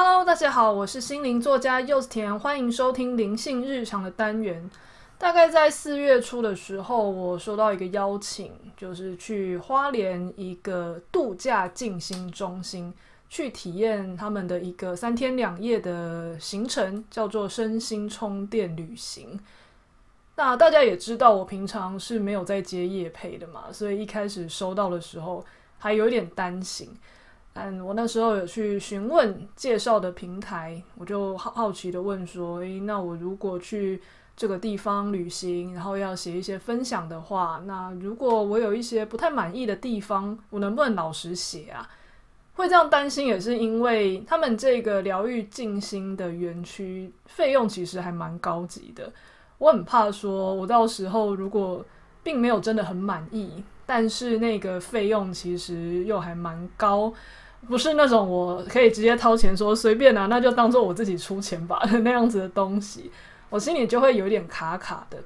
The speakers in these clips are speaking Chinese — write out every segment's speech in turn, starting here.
Hello，大家好，我是心灵作家柚子甜，欢迎收听灵性日常的单元。大概在四月初的时候，我收到一个邀请，就是去花莲一个度假静心中心去体验他们的一个三天两夜的行程，叫做身心充电旅行。那大家也知道，我平常是没有在接夜配的嘛，所以一开始收到的时候还有点担心。但我那时候有去询问介绍的平台，我就好好奇的问说：“诶，那我如果去这个地方旅行，然后要写一些分享的话，那如果我有一些不太满意的地方，我能不能老实写啊？”会这样担心，也是因为他们这个疗愈静心的园区费用其实还蛮高级的。我很怕说，我到时候如果并没有真的很满意，但是那个费用其实又还蛮高。不是那种我可以直接掏钱说随便啊，那就当做我自己出钱吧 那样子的东西，我心里就会有点卡卡的。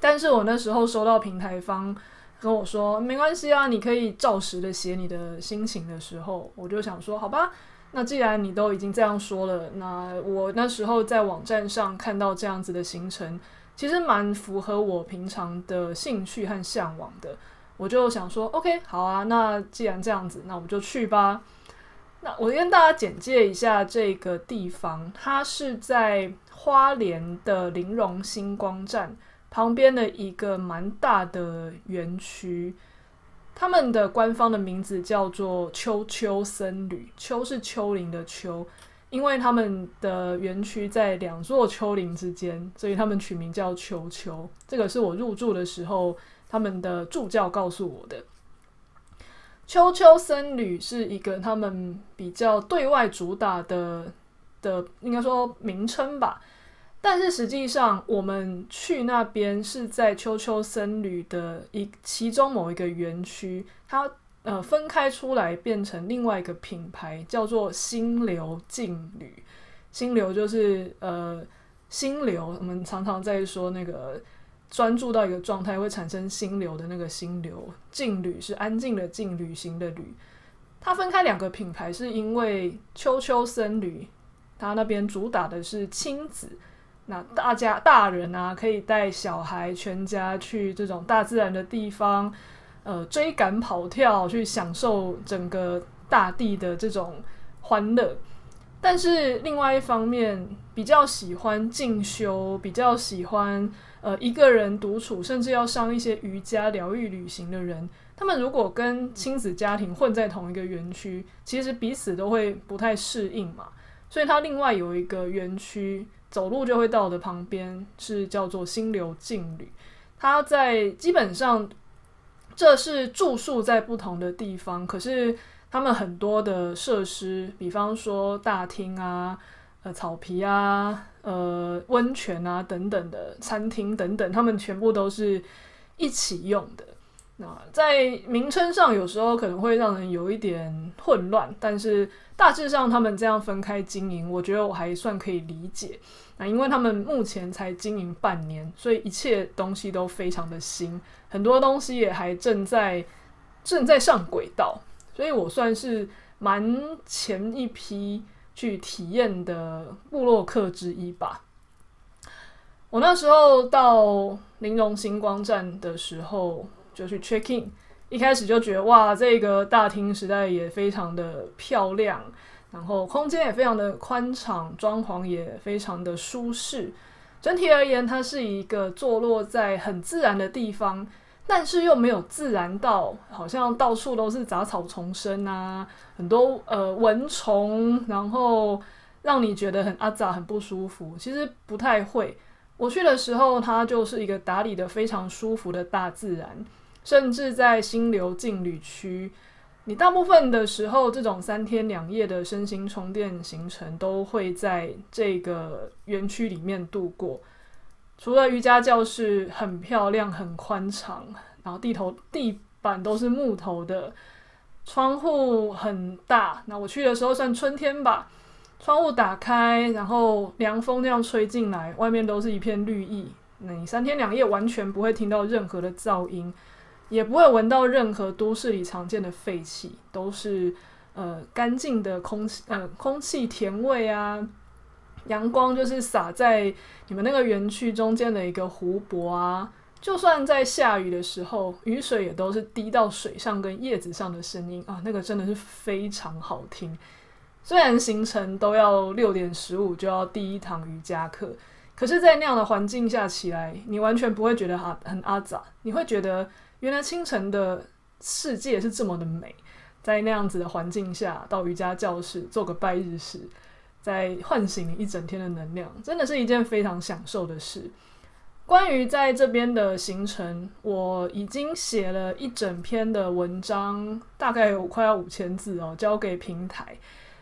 但是我那时候收到平台方跟我说没关系啊，你可以照实的写你的心情的时候，我就想说好吧，那既然你都已经这样说了，那我那时候在网站上看到这样子的行程，其实蛮符合我平常的兴趣和向往的。我就想说，OK，好啊，那既然这样子，那我们就去吧。那我跟大家简介一下这个地方，它是在花莲的林荣星光站旁边的一个蛮大的园区。他们的官方的名字叫做丘丘僧侣，丘是丘陵的丘，因为他们的园区在两座丘陵之间，所以他们取名叫丘丘。这个是我入住的时候。他们的助教告诉我的，秋秋僧侣是一个他们比较对外主打的的，应该说名称吧。但是实际上，我们去那边是在秋秋僧侣的一其中某一个园区，它呃分开出来变成另外一个品牌，叫做心流静旅。心流就是呃心流，我们常常在说那个。专注到一个状态会产生心流的那个心流，静旅是安静的静，旅行的旅。它分开两个品牌，是因为秋秋森旅，它那边主打的是亲子，那大家大人啊可以带小孩全家去这种大自然的地方，呃，追赶跑跳，去享受整个大地的这种欢乐。但是另外一方面，比较喜欢进修，比较喜欢。呃，一个人独处，甚至要上一些瑜伽疗愈旅行的人，他们如果跟亲子家庭混在同一个园区，其实彼此都会不太适应嘛。所以，他另外有一个园区，走路就会到的旁边，是叫做心流静旅。他在基本上，这是住宿在不同的地方，可是他们很多的设施，比方说大厅啊。呃，草皮啊，呃，温泉啊，等等的餐厅等等，他们全部都是一起用的。那在名称上，有时候可能会让人有一点混乱，但是大致上他们这样分开经营，我觉得我还算可以理解。那因为他们目前才经营半年，所以一切东西都非常的新，很多东西也还正在正在上轨道，所以我算是蛮前一批。去体验的部落客之一吧。我那时候到林荣星光站的时候，就去 check in，一开始就觉得哇，这个大厅实在也非常的漂亮，然后空间也非常的宽敞，装潢也非常的舒适。整体而言，它是一个坐落在很自然的地方。但是又没有自然到，好像到处都是杂草丛生啊，很多呃蚊虫，然后让你觉得很阿杂、很不舒服。其实不太会。我去的时候，它就是一个打理得非常舒服的大自然，甚至在心流静旅区，你大部分的时候，这种三天两夜的身心充电行程都会在这个园区里面度过。除了瑜伽教室很漂亮、很宽敞，然后地头地板都是木头的，窗户很大。那我去的时候算春天吧，窗户打开，然后凉风这样吹进来，外面都是一片绿意。那你三天两夜完全不会听到任何的噪音，也不会闻到任何都市里常见的废气，都是呃干净的空气，呃空气甜味啊，阳光就是洒在你们那个园区中间的一个湖泊啊。就算在下雨的时候，雨水也都是滴到水上跟叶子上的声音啊，那个真的是非常好听。虽然行程都要六点十五就要第一堂瑜伽课，可是，在那样的环境下起来，你完全不会觉得很很阿杂，你会觉得原来清晨的世界是这么的美。在那样子的环境下，到瑜伽教室做个拜日式，再唤醒你一整天的能量，真的是一件非常享受的事。关于在这边的行程，我已经写了一整篇的文章，大概有快要五千字哦，交给平台。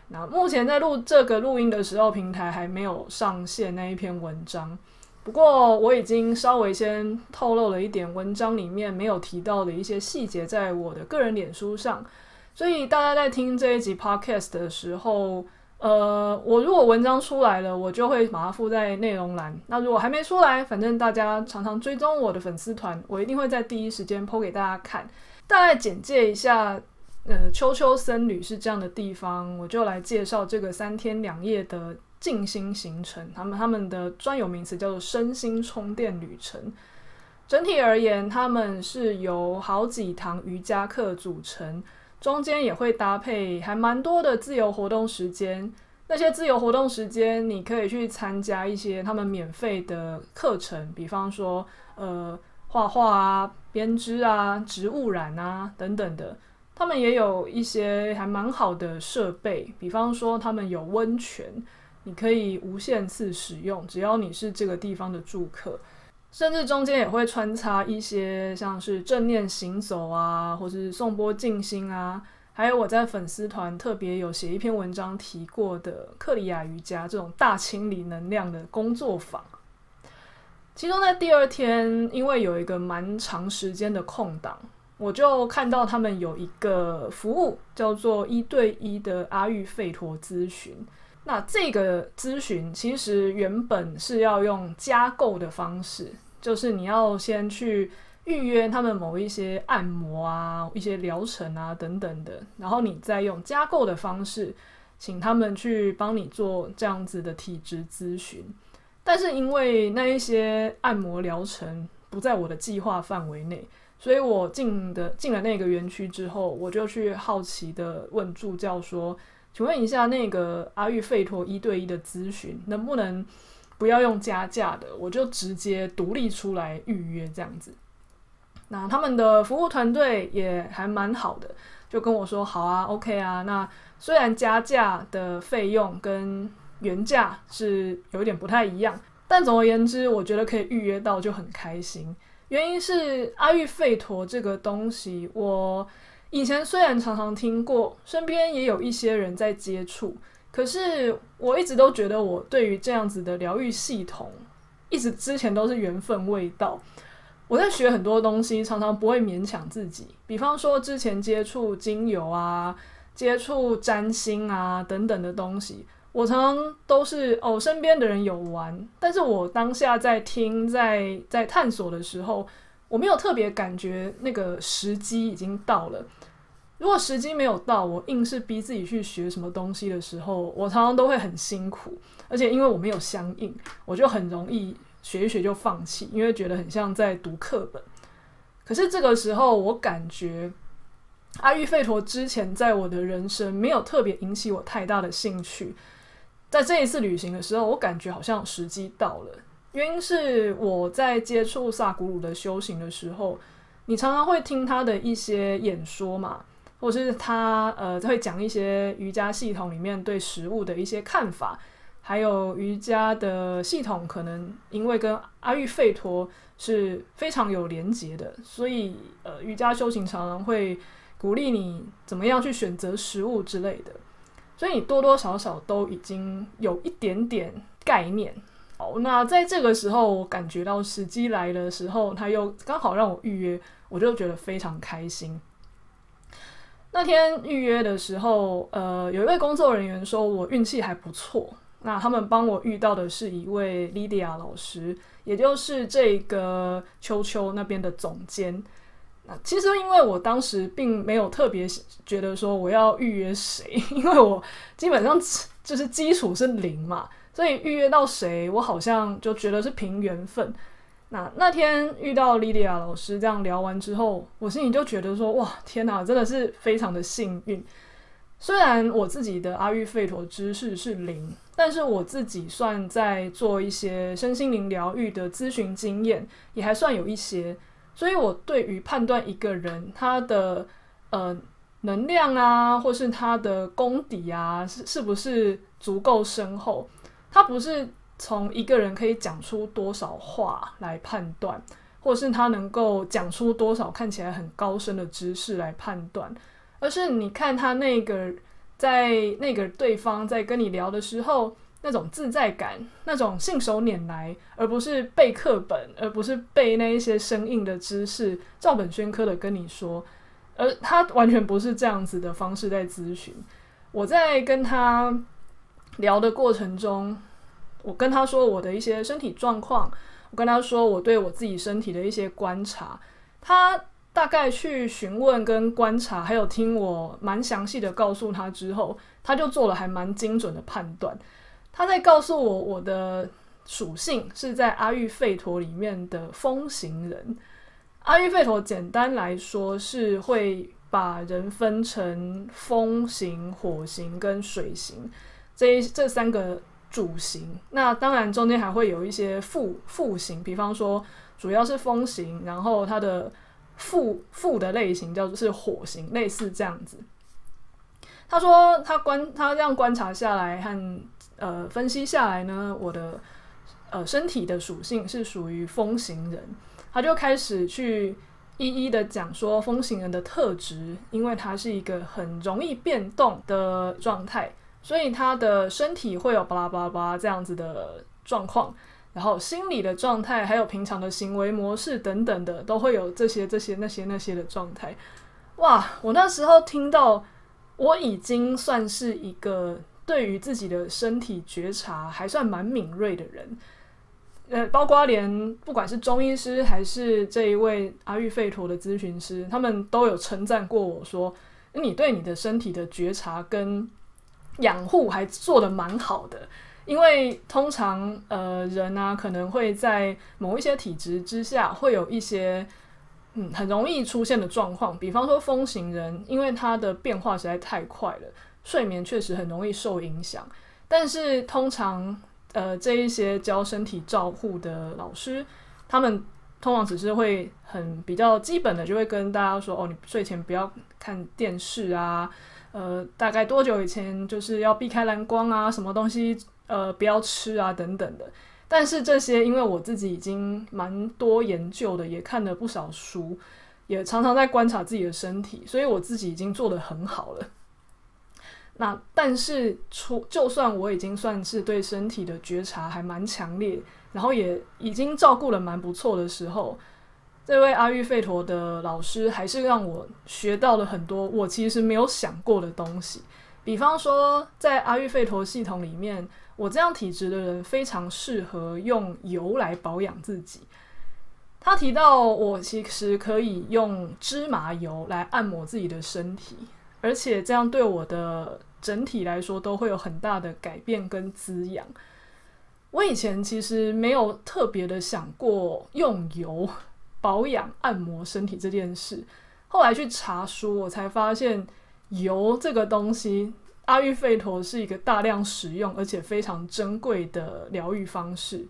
那目前在录这个录音的时候，平台还没有上线那一篇文章。不过我已经稍微先透露了一点文章里面没有提到的一些细节，在我的个人脸书上。所以大家在听这一集 podcast 的时候，呃，我如果文章出来了，我就会把它附在内容栏。那如果还没出来，反正大家常常追踪我的粉丝团，我一定会在第一时间剖给大家看。大概简介一下，呃，秋秋僧侣是这样的地方，我就来介绍这个三天两夜的静心行程。他们他们的专有名词叫做身心充电旅程。整体而言，他们是由好几堂瑜伽课组成。中间也会搭配还蛮多的自由活动时间，那些自由活动时间你可以去参加一些他们免费的课程，比方说呃画画啊、编织啊、植物染啊等等的。他们也有一些还蛮好的设备，比方说他们有温泉，你可以无限次使用，只要你是这个地方的住客。甚至中间也会穿插一些像是正念行走啊，或是颂钵静心啊，还有我在粉丝团特别有写一篇文章提过的克里亚瑜伽这种大清理能量的工作坊。其中在第二天，因为有一个蛮长时间的空档，我就看到他们有一个服务叫做一对一的阿育吠陀咨询。那这个咨询其实原本是要用加购的方式，就是你要先去预约他们某一些按摩啊、一些疗程啊等等的，然后你再用加购的方式，请他们去帮你做这样子的体质咨询。但是因为那一些按摩疗程不在我的计划范围内，所以我进的进了那个园区之后，我就去好奇的问助教说。请问一下，那个阿育吠陀一对一的咨询能不能不要用加价的？我就直接独立出来预约这样子。那他们的服务团队也还蛮好的，就跟我说好啊，OK 啊。那虽然加价的费用跟原价是有点不太一样，但总而言之，我觉得可以预约到就很开心。原因是阿育吠陀这个东西，我。以前虽然常常听过，身边也有一些人在接触，可是我一直都觉得我对于这样子的疗愈系统，一直之前都是缘分未到。我在学很多东西，常常不会勉强自己。比方说之前接触精油啊、接触占星啊等等的东西，我常常都是哦，身边的人有玩，但是我当下在听、在在探索的时候。我没有特别感觉那个时机已经到了。如果时机没有到，我硬是逼自己去学什么东西的时候，我常常都会很辛苦。而且因为我没有相应，我就很容易学一学就放弃，因为觉得很像在读课本。可是这个时候，我感觉阿育吠陀之前在我的人生没有特别引起我太大的兴趣。在这一次旅行的时候，我感觉好像时机到了。原因是我在接触萨古鲁的修行的时候，你常常会听他的一些演说嘛，或是他呃会讲一些瑜伽系统里面对食物的一些看法，还有瑜伽的系统可能因为跟阿育吠陀是非常有连结的，所以呃瑜伽修行常常会鼓励你怎么样去选择食物之类的，所以你多多少少都已经有一点点概念。好，那在这个时候，我感觉到时机来的时候，他又刚好让我预约，我就觉得非常开心。那天预约的时候，呃，有一位工作人员说我运气还不错。那他们帮我遇到的是一位 Lydia 老师，也就是这个秋秋那边的总监。那其实因为我当时并没有特别觉得说我要预约谁，因为我基本上就是基础是零嘛，所以预约到谁，我好像就觉得是凭缘分。那那天遇到莉莉亚老师，这样聊完之后，我心里就觉得说：哇，天哪，真的是非常的幸运。虽然我自己的阿育吠陀知识是零，但是我自己算在做一些身心灵疗愈的咨询经验，也还算有一些。所以我对于判断一个人他的呃能量啊，或是他的功底啊，是是不是足够深厚，他不是。从一个人可以讲出多少话来判断，或是他能够讲出多少看起来很高深的知识来判断，而是你看他那个在那个对方在跟你聊的时候那种自在感，那种信手拈来，而不是背课本，而不是背那一些生硬的知识，照本宣科的跟你说，而他完全不是这样子的方式在咨询。我在跟他聊的过程中。我跟他说我的一些身体状况，我跟他说我对我自己身体的一些观察，他大概去询问跟观察，还有听我蛮详细的告诉他之后，他就做了还蛮精准的判断。他在告诉我我的属性是在阿育吠陀里面的风行人。阿育吠陀简单来说是会把人分成风行、火行跟水行这这三个。主型，那当然中间还会有一些副副型，比方说主要是风型，然后它的副副的类型叫做是火型，类似这样子。他说他观他这样观察下来和呃分析下来呢，我的呃身体的属性是属于风型人，他就开始去一一的讲说风型人的特质，因为他是一个很容易变动的状态。所以他的身体会有巴拉巴拉巴这样子的状况，然后心理的状态，还有平常的行为模式等等的，都会有这些这些那些那些的状态。哇！我那时候听到，我已经算是一个对于自己的身体觉察还算蛮敏锐的人。呃，包括连不管是中医师还是这一位阿育吠陀的咨询师，他们都有称赞过我说，你对你的身体的觉察跟养护还做得蛮好的，因为通常呃人啊可能会在某一些体质之下会有一些嗯很容易出现的状况，比方说风型人，因为他的变化实在太快了，睡眠确实很容易受影响。但是通常呃这一些教身体照护的老师，他们通常只是会很比较基本的就会跟大家说哦，你睡前不要看电视啊。呃，大概多久以前就是要避开蓝光啊，什么东西呃不要吃啊等等的。但是这些，因为我自己已经蛮多研究的，也看了不少书，也常常在观察自己的身体，所以我自己已经做得很好了。那但是，出就算我已经算是对身体的觉察还蛮强烈，然后也已经照顾得蛮不错的时候。这位阿育吠陀的老师还是让我学到了很多我其实没有想过的东西，比方说在阿育吠陀系统里面，我这样体质的人非常适合用油来保养自己。他提到我其实可以用芝麻油来按摩自己的身体，而且这样对我的整体来说都会有很大的改变跟滋养。我以前其实没有特别的想过用油。保养按摩身体这件事，后来去查书，我才发现油这个东西，阿育吠陀是一个大量使用而且非常珍贵的疗愈方式。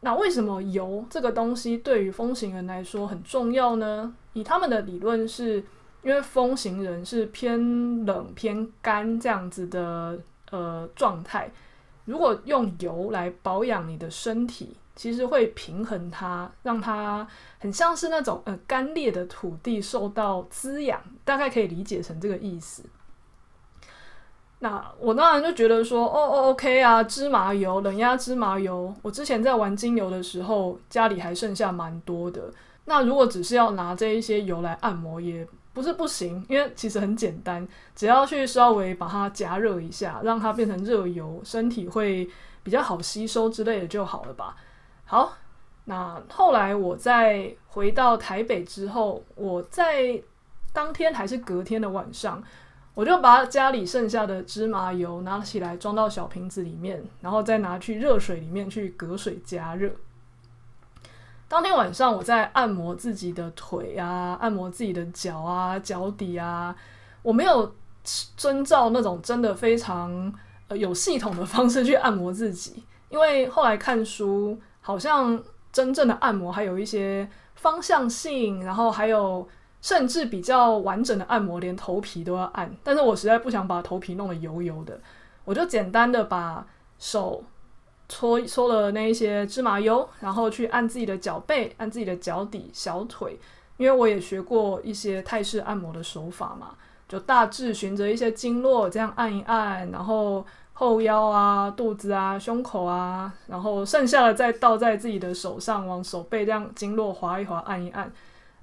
那为什么油这个东西对于风行人来说很重要呢？以他们的理论是，因为风行人是偏冷偏干这样子的呃状态，如果用油来保养你的身体。其实会平衡它，让它很像是那种呃干裂的土地受到滋养，大概可以理解成这个意思。那我当然就觉得说，哦哦，OK 啊，芝麻油，冷压芝麻油。我之前在玩精油的时候，家里还剩下蛮多的。那如果只是要拿这一些油来按摩，也不是不行，因为其实很简单，只要去稍微把它加热一下，让它变成热油，身体会比较好吸收之类的就好了吧。好，那后来我在回到台北之后，我在当天还是隔天的晚上，我就把家里剩下的芝麻油拿起来装到小瓶子里面，然后再拿去热水里面去隔水加热。当天晚上我在按摩自己的腿啊，按摩自己的脚啊、脚底啊，我没有遵照那种真的非常呃有系统的方式去按摩自己，因为后来看书，好像真正的按摩还有一些方向性，然后还有甚至比较完整的按摩，连头皮都要按。但是我实在不想把头皮弄得油油的，我就简单的把手。搓搓了那一些芝麻油，然后去按自己的脚背，按自己的脚底、小腿，因为我也学过一些泰式按摩的手法嘛，就大致循着一些经络这样按一按，然后后腰啊、肚子啊、胸口啊，然后剩下的再倒在自己的手上，往手背这样经络划一划、按一按。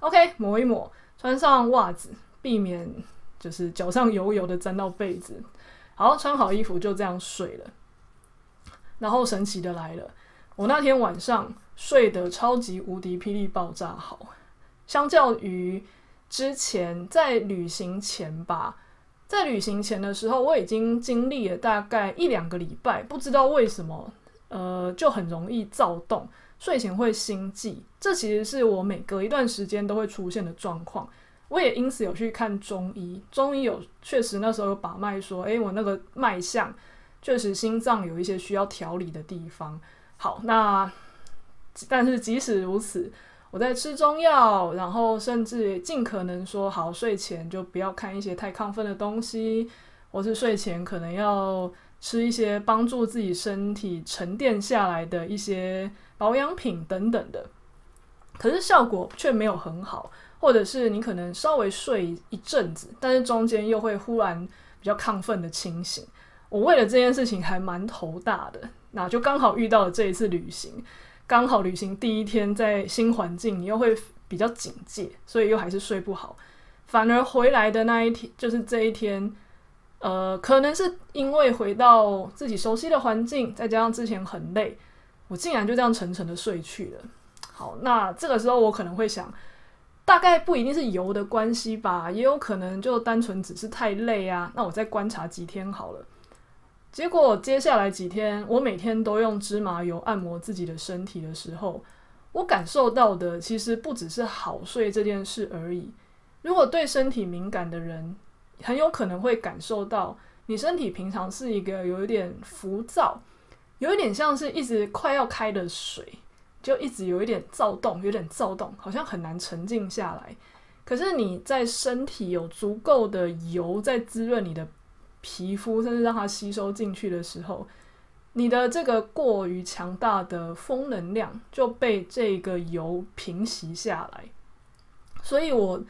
OK，抹一抹，穿上袜子，避免就是脚上油油的沾到被子。好，穿好衣服就这样睡了。然后神奇的来了，我那天晚上睡得超级无敌霹雳爆炸好，相较于之前在旅行前吧，在旅行前的时候，我已经经历了大概一两个礼拜，不知道为什么，呃，就很容易躁动，睡前会心悸，这其实是我每隔一段时间都会出现的状况。我也因此有去看中医，中医有确实那时候有把脉说，诶，我那个脉象。确实，心脏有一些需要调理的地方。好，那但是即使如此，我在吃中药，然后甚至尽可能说好睡前就不要看一些太亢奋的东西，或是睡前可能要吃一些帮助自己身体沉淀下来的一些保养品等等的。可是效果却没有很好，或者是你可能稍微睡一阵子，但是中间又会忽然比较亢奋的清醒。我为了这件事情还蛮头大的，那就刚好遇到了这一次旅行，刚好旅行第一天在新环境，你又会比较警戒，所以又还是睡不好。反而回来的那一天，就是这一天，呃，可能是因为回到自己熟悉的环境，再加上之前很累，我竟然就这样沉沉的睡去了。好，那这个时候我可能会想，大概不一定是油的关系吧，也有可能就单纯只是太累啊。那我再观察几天好了。结果接下来几天，我每天都用芝麻油按摩自己的身体的时候，我感受到的其实不只是好睡这件事而已。如果对身体敏感的人，很有可能会感受到，你身体平常是一个有一点浮躁，有一点像是一直快要开的水，就一直有一点躁动，有点躁动，好像很难沉静下来。可是你在身体有足够的油在滋润你的。皮肤甚至让它吸收进去的时候，你的这个过于强大的风能量就被这个油平息下来。所以我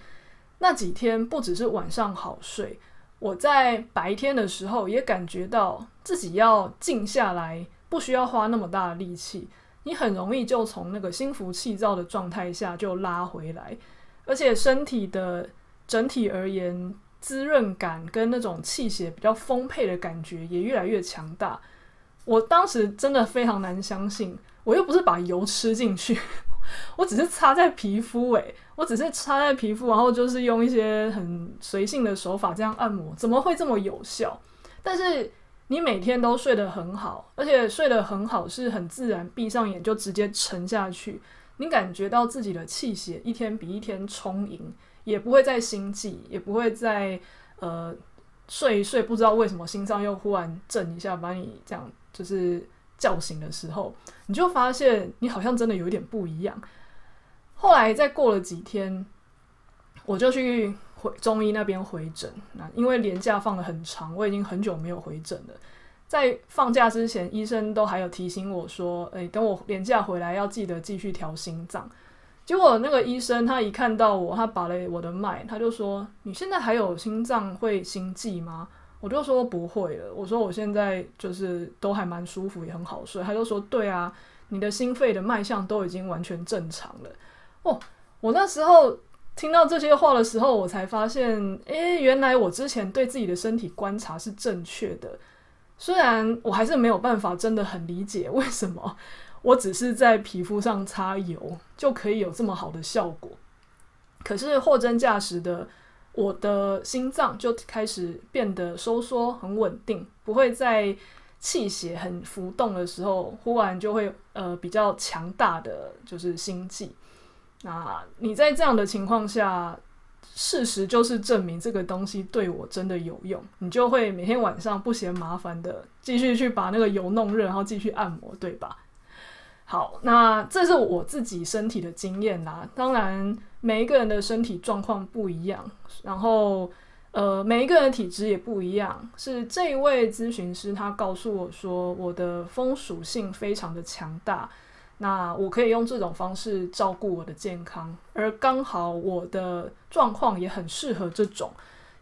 那几天不只是晚上好睡，我在白天的时候也感觉到自己要静下来，不需要花那么大的力气，你很容易就从那个心浮气躁的状态下就拉回来，而且身体的整体而言。滋润感跟那种气血比较丰沛的感觉也越来越强大。我当时真的非常难相信，我又不是把油吃进去，我只是擦在皮肤，诶，我只是擦在皮肤，然后就是用一些很随性的手法这样按摩，怎么会这么有效？但是你每天都睡得很好，而且睡得很好是很自然，闭上眼就直接沉下去，你感觉到自己的气血一天比一天充盈。也不会再心悸，也不会再呃睡一睡，不知道为什么心脏又忽然震一下，把你这样就是叫醒的时候，你就发现你好像真的有一点不一样。后来再过了几天，我就去回中医那边回诊。那因为连假放得很长，我已经很久没有回诊了。在放假之前，医生都还有提醒我说：“诶，等我连假回来，要记得继续调心脏。”结果那个医生他一看到我，他把了我的脉，他就说：“你现在还有心脏会心悸吗？”我就说：“不会了。”我说：“我现在就是都还蛮舒服，也很好睡。”他就说：“对啊，你的心肺的脉象都已经完全正常了。”哦，我那时候听到这些话的时候，我才发现，诶，原来我之前对自己的身体观察是正确的。虽然我还是没有办法真的很理解为什么。我只是在皮肤上擦油就可以有这么好的效果。可是货真价实的，我的心脏就开始变得收缩很稳定，不会在气血很浮动的时候，忽然就会呃比较强大的就是心悸。那你在这样的情况下，事实就是证明这个东西对我真的有用，你就会每天晚上不嫌麻烦的继续去把那个油弄热，然后继续按摩，对吧？好，那这是我自己身体的经验啦。当然，每一个人的身体状况不一样，然后呃，每一个人的体质也不一样。是这一位咨询师他告诉我说，我的风属性非常的强大，那我可以用这种方式照顾我的健康，而刚好我的状况也很适合这种。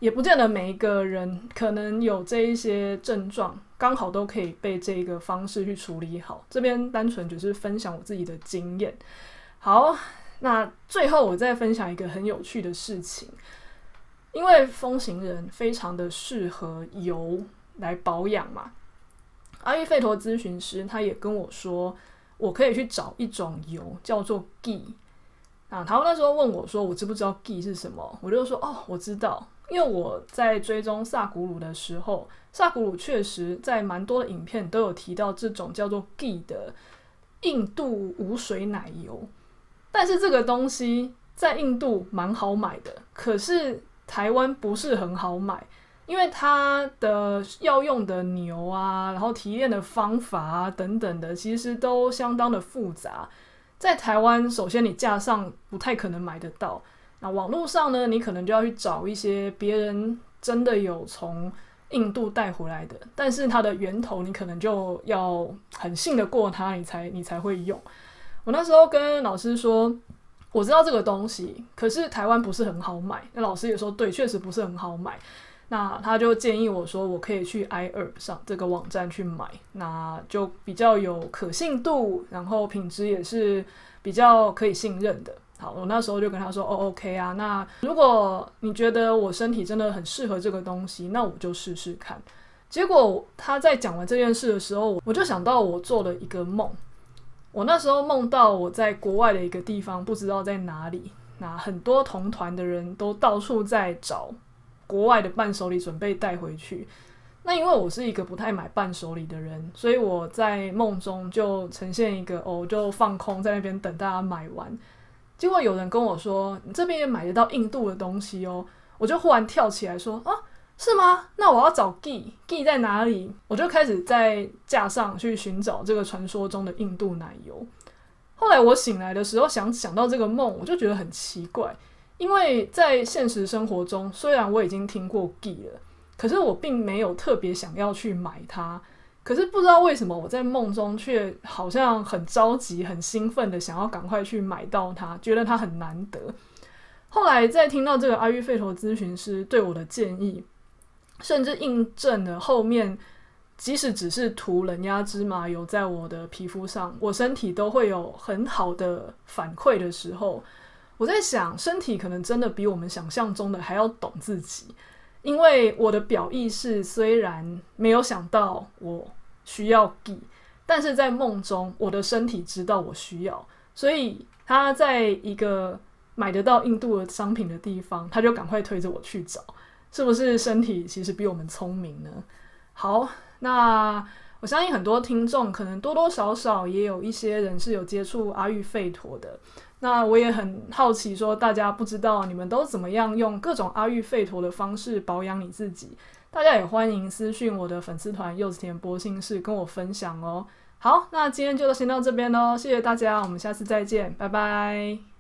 也不见得每一个人可能有这一些症状，刚好都可以被这个方式去处理好。这边单纯只是分享我自己的经验。好，那最后我再分享一个很有趣的事情，因为风行人非常的适合油来保养嘛。阿育吠陀咨询师他也跟我说，我可以去找一种油叫做 G 啊。他那时候问我说，我知不知道 G 是什么？我就说，哦，我知道。因为我在追踪萨古鲁的时候，萨古鲁确实在蛮多的影片都有提到这种叫做 G 的印度无水奶油，但是这个东西在印度蛮好买的，可是台湾不是很好买，因为它的要用的牛啊，然后提炼的方法啊等等的，其实都相当的复杂，在台湾首先你架上不太可能买得到。那网络上呢，你可能就要去找一些别人真的有从印度带回来的，但是它的源头你可能就要很信得过它，你才你才会用。我那时候跟老师说，我知道这个东西，可是台湾不是很好买。那老师也说，对，确实不是很好买。那他就建议我说，我可以去 iHerb 上这个网站去买，那就比较有可信度，然后品质也是比较可以信任的。好，我那时候就跟他说：“哦，OK 啊，那如果你觉得我身体真的很适合这个东西，那我就试试看。”结果他在讲完这件事的时候，我就想到我做了一个梦。我那时候梦到我在国外的一个地方，不知道在哪里。那很多同团的人都到处在找国外的伴手礼，准备带回去。那因为我是一个不太买伴手礼的人，所以我在梦中就呈现一个哦，就放空在那边等大家买完。结果有人跟我说：“你这边也买得到印度的东西哦。”我就忽然跳起来说：“啊，是吗？那我要找 Gee Gee 在哪里？”我就开始在架上去寻找这个传说中的印度奶油。后来我醒来的时候想想到这个梦，我就觉得很奇怪，因为在现实生活中，虽然我已经听过 G 了，可是我并没有特别想要去买它。可是不知道为什么，我在梦中却好像很着急、很兴奋的想要赶快去买到它，觉得它很难得。后来在听到这个阿育吠陀咨询师对我的建议，甚至印证了后面，即使只是涂冷压芝麻油在我的皮肤上，我身体都会有很好的反馈的时候，我在想，身体可能真的比我们想象中的还要懂自己。因为我的表意识虽然没有想到我需要 G，但是在梦中我的身体知道我需要，所以他在一个买得到印度的商品的地方，他就赶快推着我去找，是不是身体其实比我们聪明呢？好，那我相信很多听众可能多多少少也有一些人是有接触阿育吠陀的。那我也很好奇，说大家不知道你们都怎么样用各种阿育吠陀的方式保养你自己？大家也欢迎私讯我的粉丝团柚子甜剥心事跟我分享哦。好，那今天就先到这边喽，谢谢大家，我们下次再见，拜拜。